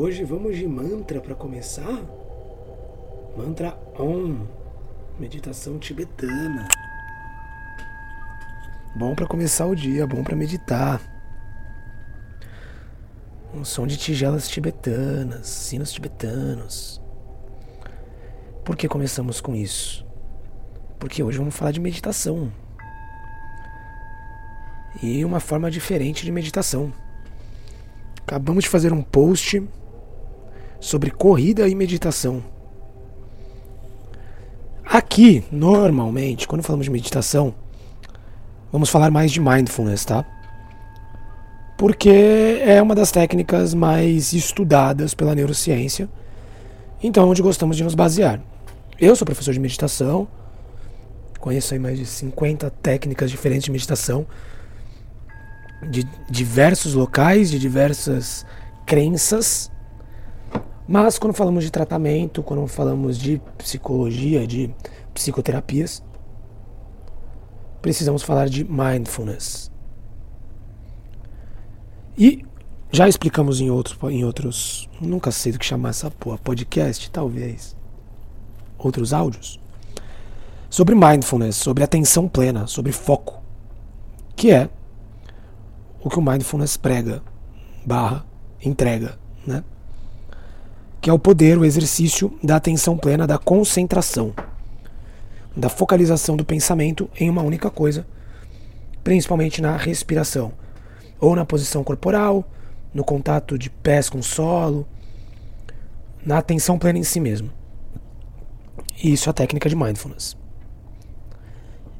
Hoje vamos de mantra para começar? Mantra Om, meditação tibetana. Bom para começar o dia, bom para meditar. Um som de tigelas tibetanas, sinos tibetanos. Por que começamos com isso? Porque hoje vamos falar de meditação. E uma forma diferente de meditação. Acabamos de fazer um post sobre corrida e meditação. Aqui, normalmente, quando falamos de meditação, vamos falar mais de mindfulness, tá? Porque é uma das técnicas mais estudadas pela neurociência, então onde gostamos de nos basear. Eu sou professor de meditação, conheço aí mais de 50 técnicas diferentes de meditação de diversos locais, de diversas crenças. Mas quando falamos de tratamento, quando falamos de psicologia, de psicoterapias, precisamos falar de mindfulness. E já explicamos em outros, em outros, nunca sei do que chamar essa porra, podcast, talvez, outros áudios, sobre mindfulness, sobre atenção plena, sobre foco, que é o que o mindfulness prega, barra, entrega, né? Que é o poder, o exercício da atenção plena, da concentração, da focalização do pensamento em uma única coisa, principalmente na respiração, ou na posição corporal, no contato de pés com o solo, na atenção plena em si mesmo. E isso é a técnica de mindfulness.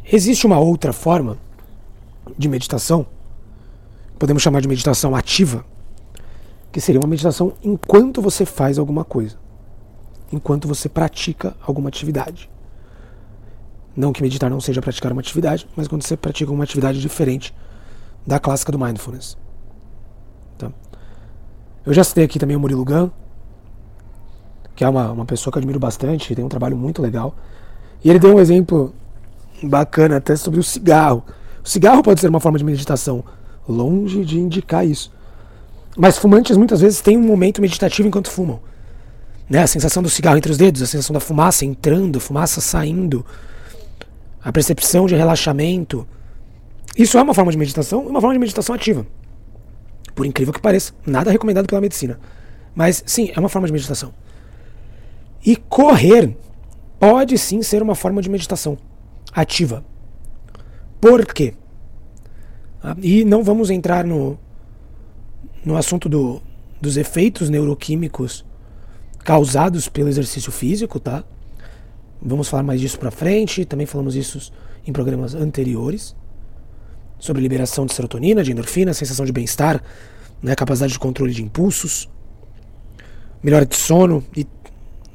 Existe uma outra forma de meditação podemos chamar de meditação ativa, que seria uma meditação enquanto você faz alguma coisa, enquanto você pratica alguma atividade. Não que meditar não seja praticar uma atividade, mas quando você pratica uma atividade diferente da clássica do mindfulness. Tá? Eu já citei aqui também o Murilo Gun, que é uma, uma pessoa que eu admiro bastante, tem um trabalho muito legal. E ele deu um exemplo bacana até sobre o cigarro. O cigarro pode ser uma forma de meditação, Longe de indicar isso. Mas fumantes muitas vezes têm um momento meditativo enquanto fumam. Né? A sensação do cigarro entre os dedos, a sensação da fumaça entrando, fumaça saindo, a percepção de relaxamento. Isso é uma forma de meditação, uma forma de meditação ativa. Por incrível que pareça, nada recomendado pela medicina. Mas sim, é uma forma de meditação. E correr pode sim ser uma forma de meditação ativa. Por quê? Ah, e não vamos entrar no, no assunto do, dos efeitos neuroquímicos causados pelo exercício físico, tá? Vamos falar mais disso para frente, também falamos isso em programas anteriores, sobre liberação de serotonina, de endorfina, sensação de bem-estar, né, capacidade de controle de impulsos, melhora de sono e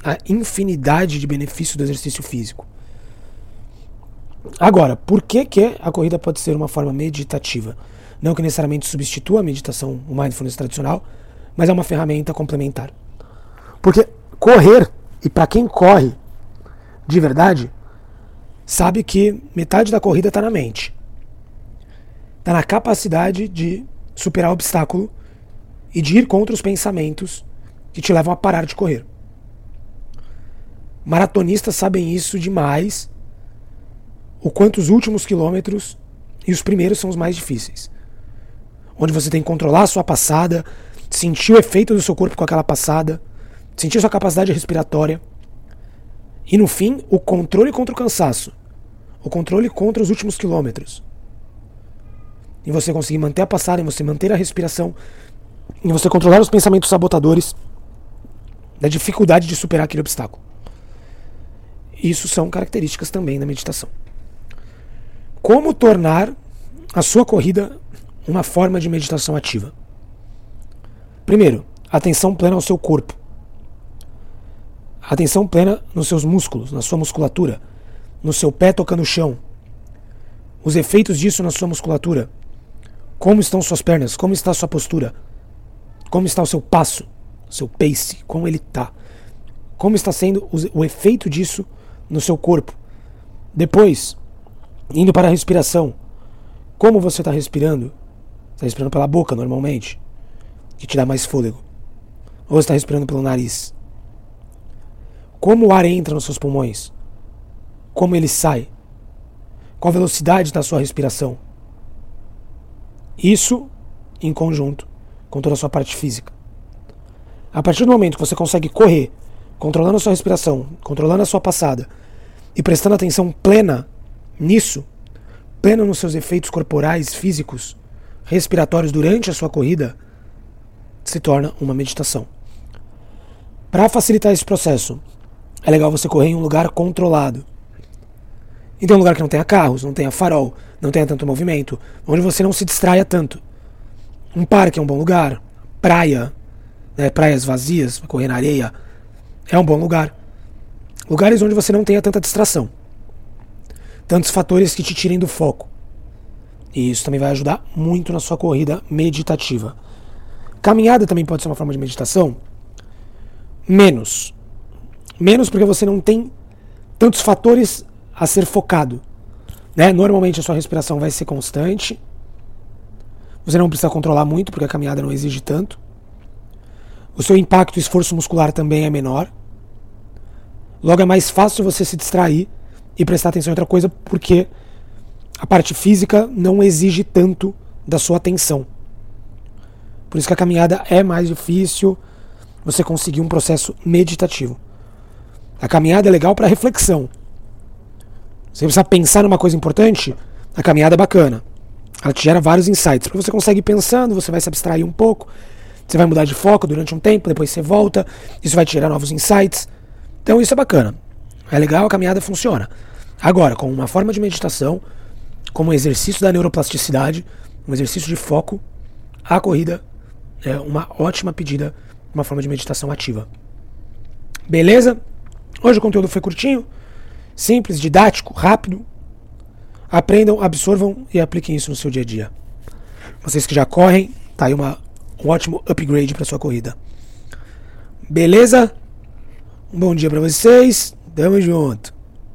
a infinidade de benefícios do exercício físico. Agora, por que, que a corrida pode ser uma forma meditativa? Não que necessariamente substitua a meditação, o mindfulness tradicional, mas é uma ferramenta complementar. Porque correr, e para quem corre de verdade, sabe que metade da corrida está na mente. Está na capacidade de superar o obstáculo e de ir contra os pensamentos que te levam a parar de correr. Maratonistas sabem isso demais o quanto os últimos quilômetros e os primeiros são os mais difíceis. Onde você tem que controlar a sua passada, sentir o efeito do seu corpo com aquela passada, sentir sua capacidade respiratória. E no fim, o controle contra o cansaço. O controle contra os últimos quilômetros. E você conseguir manter a passada, em você manter a respiração, em você controlar os pensamentos sabotadores da dificuldade de superar aquele obstáculo. Isso são características também da meditação. Como tornar a sua corrida uma forma de meditação ativa? Primeiro, atenção plena ao seu corpo. Atenção plena nos seus músculos, na sua musculatura, no seu pé tocando o chão. Os efeitos disso na sua musculatura. Como estão suas pernas? Como está a sua postura? Como está o seu passo? Seu pace? Como ele está? Como está sendo o efeito disso no seu corpo? Depois, Indo para a respiração. Como você está respirando? Está respirando pela boca normalmente, que te dá mais fôlego. Ou está respirando pelo nariz? Como o ar entra nos seus pulmões? Como ele sai? Qual a velocidade da sua respiração? Isso em conjunto com toda a sua parte física. A partir do momento que você consegue correr, controlando a sua respiração, controlando a sua passada e prestando atenção plena nisso, plena nos seus efeitos corporais, físicos, respiratórios durante a sua corrida, se torna uma meditação. Para facilitar esse processo, é legal você correr em um lugar controlado. Então, um lugar que não tenha carros, não tenha farol, não tenha tanto movimento, onde você não se distraia tanto. Um parque é um bom lugar, praia, né, praias vazias, correr na areia, é um bom lugar. Lugares onde você não tenha tanta distração. Tantos fatores que te tirem do foco. E isso também vai ajudar muito na sua corrida meditativa. Caminhada também pode ser uma forma de meditação? Menos. Menos porque você não tem tantos fatores a ser focado. Né? Normalmente a sua respiração vai ser constante. Você não precisa controlar muito porque a caminhada não exige tanto. O seu impacto e esforço muscular também é menor. Logo é mais fácil você se distrair e prestar atenção em outra coisa porque a parte física não exige tanto da sua atenção. Por isso que a caminhada é mais difícil você conseguir um processo meditativo. A caminhada é legal para reflexão. Você precisa pensar numa coisa importante, a caminhada é bacana. Ela te gera vários insights, porque você consegue ir pensando, você vai se abstrair um pouco, você vai mudar de foco durante um tempo, depois você volta, isso vai te gerar novos insights. Então isso é bacana. É legal, a caminhada funciona. Agora, com uma forma de meditação, como um exercício da neuroplasticidade, um exercício de foco, a corrida é uma ótima pedida, uma forma de meditação ativa. Beleza? Hoje o conteúdo foi curtinho, simples, didático, rápido. Aprendam, absorvam e apliquem isso no seu dia a dia. Vocês que já correm, tá aí uma, um ótimo upgrade para sua corrida. Beleza? Um bom dia para vocês. Tamo junto.